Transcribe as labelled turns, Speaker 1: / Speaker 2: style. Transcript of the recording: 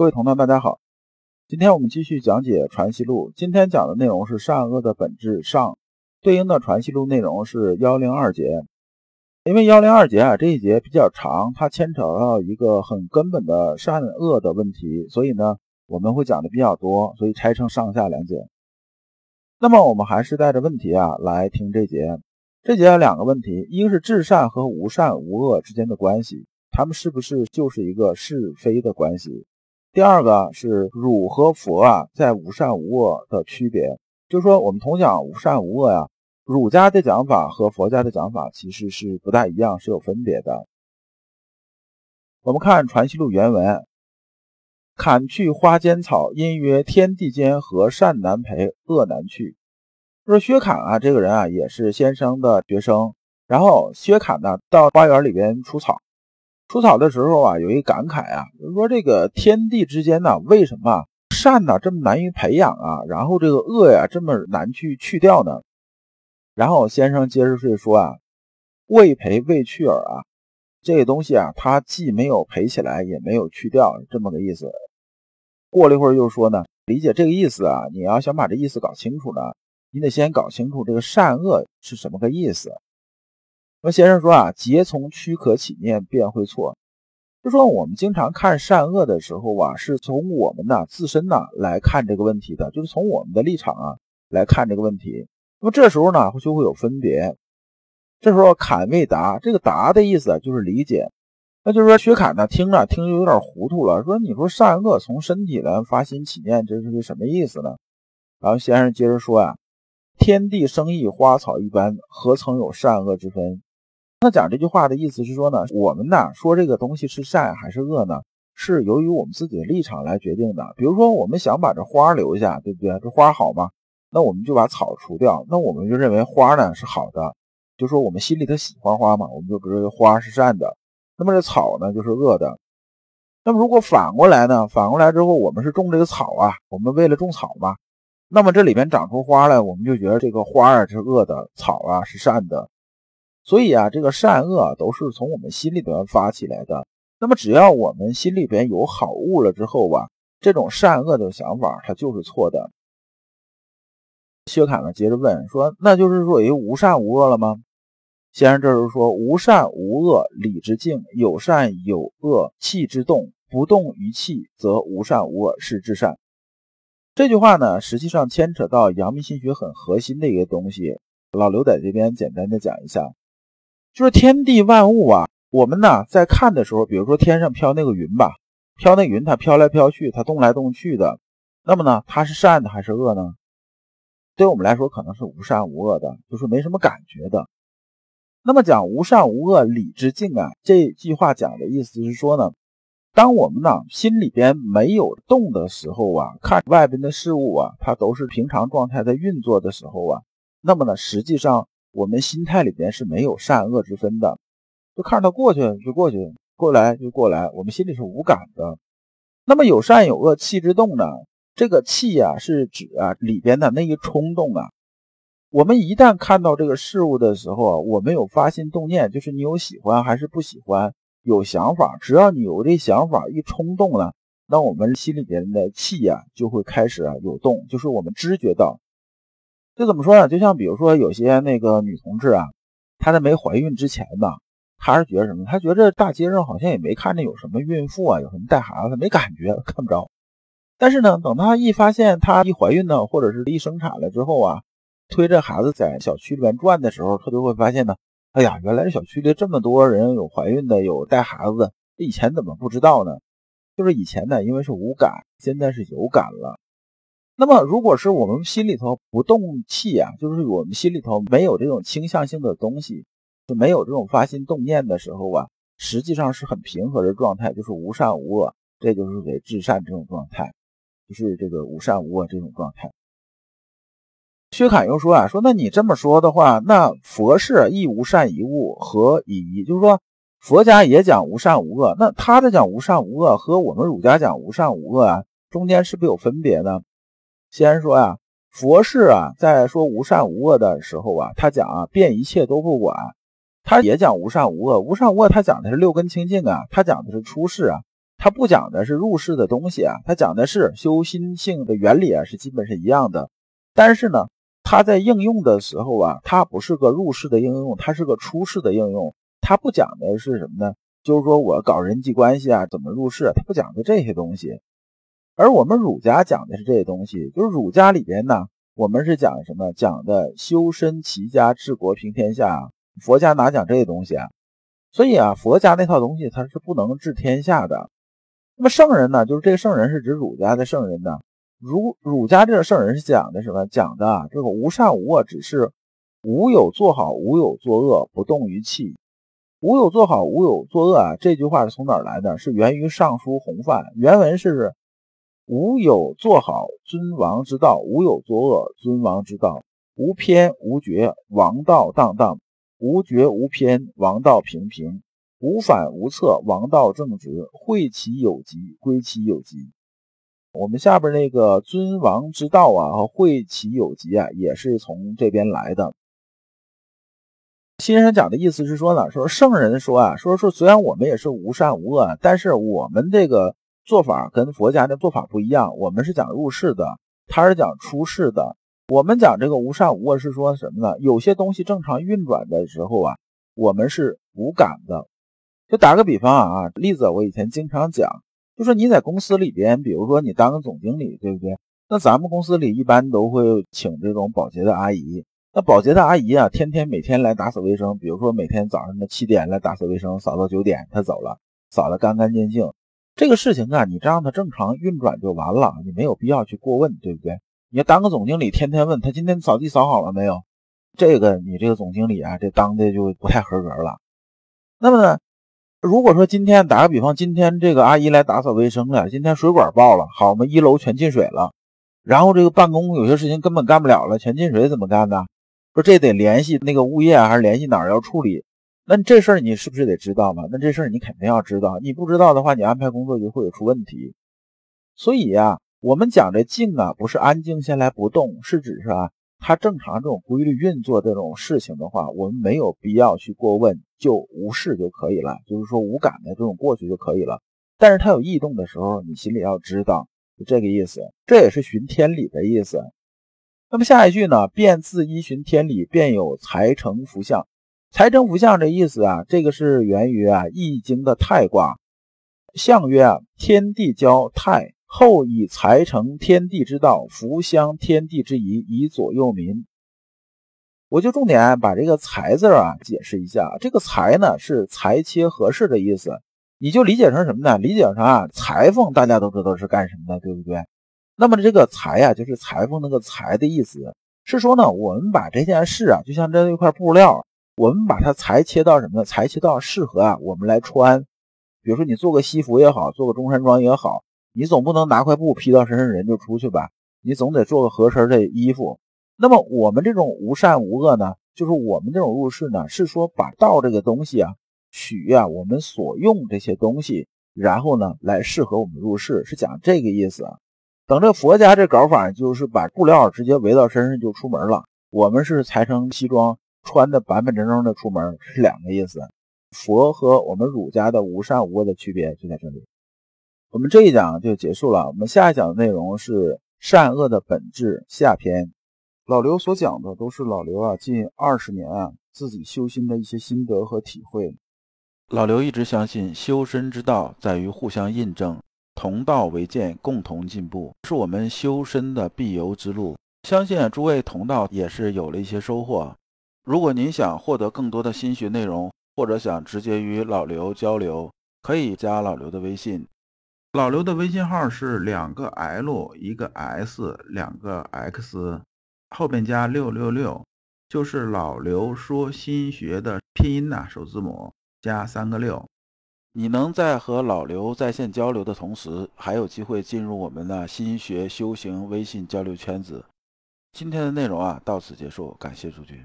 Speaker 1: 各位同道，大家好。今天我们继续讲解《传习录》，今天讲的内容是善恶的本质上，对应的《传习录》内容是幺零二节。因为幺零二节啊这一节比较长，它牵扯到一个很根本的善恶的问题，所以呢我们会讲的比较多，所以拆成上下两节。那么我们还是带着问题啊来听这节。这节有两个问题，一个是至善和无善无恶之间的关系，他们是不是就是一个是非的关系？第二个是儒和佛啊，在无善无恶的区别，就是说我们同讲无善无恶呀，儒家的讲法和佛家的讲法其实是不大一样，是有分别的。我们看《传习录》原文：“砍去花间草，因曰天地间和善难培，恶难去。”说薛侃啊，这个人啊也是先生的学生，然后薛侃呢到花园里边除草。除草的时候啊，有一感慨啊，就是说这个天地之间呢，为什么善呢这么难于培养啊？然后这个恶呀这么难去去掉呢？然后先生接着是说啊，未培未去耳啊，这个东西啊，它既没有培起来，也没有去掉，这么个意思。过了一会儿又说呢，理解这个意思啊，你要想把这意思搞清楚呢，你得先搞清楚这个善恶是什么个意思。那先生说啊，皆从躯壳起念，便会错。就说我们经常看善恶的时候啊，是从我们呢自身呢来看这个问题的，就是从我们的立场啊来看这个问题。那么这时候呢就会有分别。这时候侃未答，这个答的意思就是理解。那就是说薛侃呢听着听着有点糊涂了，说你说善恶从身体来发心起念，这是个什么意思呢？然后先生接着说啊，天地生意花草一般，何曾有善恶之分？他讲这句话的意思是说呢，我们呢说这个东西是善还是恶呢，是由于我们自己的立场来决定的。比如说，我们想把这花留下，对不对？这花好吗？那我们就把草除掉，那我们就认为花呢是好的，就说我们心里头喜欢花嘛，我们就认为花是善的。那么这草呢就是恶的。那么如果反过来呢？反过来之后，我们是种这个草啊，我们为了种草嘛，那么这里边长出花来，我们就觉得这个花啊是恶的，草啊是善的。所以啊，这个善恶都是从我们心里边发起来的。那么，只要我们心里边有好恶了之后吧，这种善恶的想法它就是错的。薛侃呢接着问说：“那就是说有无善无恶了吗？”先生这时说：“无善无恶，理之静；有善有恶，气之动。不动于气，则无善无恶，是至善。”这句话呢，实际上牵扯到阳明心学很核心的一个东西。老刘在这边简单的讲一下。就是天地万物啊，我们呢在看的时候，比如说天上飘那个云吧，飘那云它飘来飘去，它动来动去的，那么呢它是善的还是恶呢？对我们来说可能是无善无恶的，就是没什么感觉的。那么讲无善无恶理之静啊，这句话讲的意思是说呢，当我们呢心里边没有动的时候啊，看外边的事物啊，它都是平常状态在运作的时候啊，那么呢实际上。我们心态里边是没有善恶之分的，就看着它过去就过去，过来就过来，我们心里是无感的。那么有善有恶，气之动呢？这个气呀，是指啊里边的那一冲动啊。我们一旦看到这个事物的时候啊，我们有发心动念，就是你有喜欢还是不喜欢，有想法，只要你有这想法一冲动呢，那我们心里边的气呀就会开始啊有动，就是我们知觉到。就怎么说呢？就像比如说有些那个女同志啊，她在没怀孕之前呢，她是觉得什么？她觉得大街上好像也没看见有什么孕妇啊，有什么带孩子，没感觉，看不着。但是呢，等她一发现她一怀孕呢，或者是一生产了之后啊，推着孩子在小区里面转的时候，她就会发现呢，哎呀，原来这小区里这么多人有怀孕的，有带孩子的，这以前怎么不知道呢？就是以前呢，因为是无感，现在是有感了。那么，如果是我们心里头不动气啊，就是我们心里头没有这种倾向性的东西，就没有这种发心动念的时候啊，实际上是很平和的状态，就是无善无恶，这就是为至善这种状态，就是这个无善无恶这种状态。薛侃又说啊，说那你这么说的话，那佛是亦无善一物，何以一？就是说佛家也讲无善无恶，那他的讲无善无恶和我们儒家讲无善无恶啊，中间是不是有分别呢？先说呀，佛是啊，在说无善无恶的时候啊，他讲啊，变一切都不管，他也讲无善无恶。无善无恶，他讲的是六根清净啊，他讲的是出世啊。他不讲的是入世的东西啊，他讲的是修心性的原理啊，是基本是一样的。但是呢，他在应用的时候啊，他不是个入世的应用，他是个出世的应用。他不讲的是什么呢？就是说我搞人际关系啊，怎么入世？他不讲的这些东西。而我们儒家讲的是这些东西，就是儒家里边呢，我们是讲什么？讲的修身齐家治国平天下。佛家哪讲这些东西啊？所以啊，佛家那套东西它是不能治天下的。那么圣人呢？就是这个圣人是指儒家的圣人呢。儒儒家这个圣人是讲的什么？讲的这个无善无恶，只是无有做好，无有作恶，不动于气。无有做好，无有作恶啊！这句话是从哪儿来的？是源于《尚书洪范》，原文是：无有做好，尊王之道；无有作恶，尊王之道。无偏无绝，王道荡荡；无绝无偏，王道平平。无反无侧，王道正直，惠其有极，归其有极。我们下边那个尊王之道啊，和惠其有极啊，也是从这边来的。先生讲的意思是说呢，说圣人说啊，说说虽然我们也是无善无恶，但是我们这个做法跟佛家的做法不一样，我们是讲入世的，他是讲出世的。我们讲这个无善无恶是说什么呢？有些东西正常运转的时候啊，我们是无感的。就打个比方啊，例子我以前经常讲，就说你在公司里边，比如说你当个总经理，对不对？那咱们公司里一般都会请这种保洁的阿姨。那保洁的阿姨啊，天天每天来打扫卫生，比如说每天早上的七点来打扫卫生，扫到九点她走了，扫得干干净净。这个事情啊，你这让它正常运转就完了，你没有必要去过问，对不对？你要当个总经理，天天问他今天扫地扫好了没有？这个你这个总经理啊，这当的就不太合格了。那么呢？如果说今天打个比方，今天这个阿姨来打扫卫生了，今天水管爆了，好，我们一楼全进水了，然后这个办公有些事情根本干不了了，全进水怎么干呢？说这得联系那个物业还是联系哪儿要处理？那这事儿你是不是得知道嘛？那这事儿你肯定要知道，你不知道的话，你安排工作就会有出问题。所以呀，我们讲这静啊，不是安静下来不动，是指是啊。它正常这种规律运作这种事情的话，我们没有必要去过问，就无视就可以了。就是说无感的这种过去就可以了。但是它有异动的时候，你心里要知道，就这个意思。这也是循天理的意思。那么下一句呢？便自依循天理，便有财成福相。财成福相这意思啊，这个是源于啊《易经》的太卦。象曰啊，天地交泰。后以财成天地之道，福相天地之宜，以左右民。我就重点把这个“财”字啊解释一下。这个“财”呢是财切合适的意思，你就理解成什么呢？理解成啊，裁缝大家都知道是干什么的，对不对？那么这个“财”呀，就是裁缝那个“裁”的意思，是说呢，我们把这件事啊，就像这一块布料，我们把它裁切到什么呢？裁切到适合啊我们来穿。比如说你做个西服也好，做个中山装也好。你总不能拿块布披到身上人就出去吧？你总得做个合身的衣服。那么我们这种无善无恶呢，就是我们这种入世呢，是说把道这个东西啊，取啊我们所用这些东西，然后呢来适合我们入世，是讲这个意思。等这佛家这搞法，就是把布料直接围到身上就出门了。我们是裁成西装，穿的板板正正的出门，是两个意思。佛和我们儒家的无善无恶的区别就在这里。我们这一讲就结束了。我们下一讲的内容是善恶的本质下篇。老刘所讲的都是老刘啊近二十年啊自己修心的一些心得和体会。老刘一直相信修身之道在于互相印证，同道为鉴，共同进步，是我们修身的必由之路。相信诸位同道也是有了一些收获。如果您想获得更多的心学内容，或者想直接与老刘交流，可以加老刘的微信。老刘的微信号是两个 L 一个 S 两个 X，后边加六六六，就是老刘说心学的拼音呐，首字母加三个六。你能在和老刘在线交流的同时，还有机会进入我们的心学修行微信交流圈子。今天的内容啊，到此结束，感谢诸君。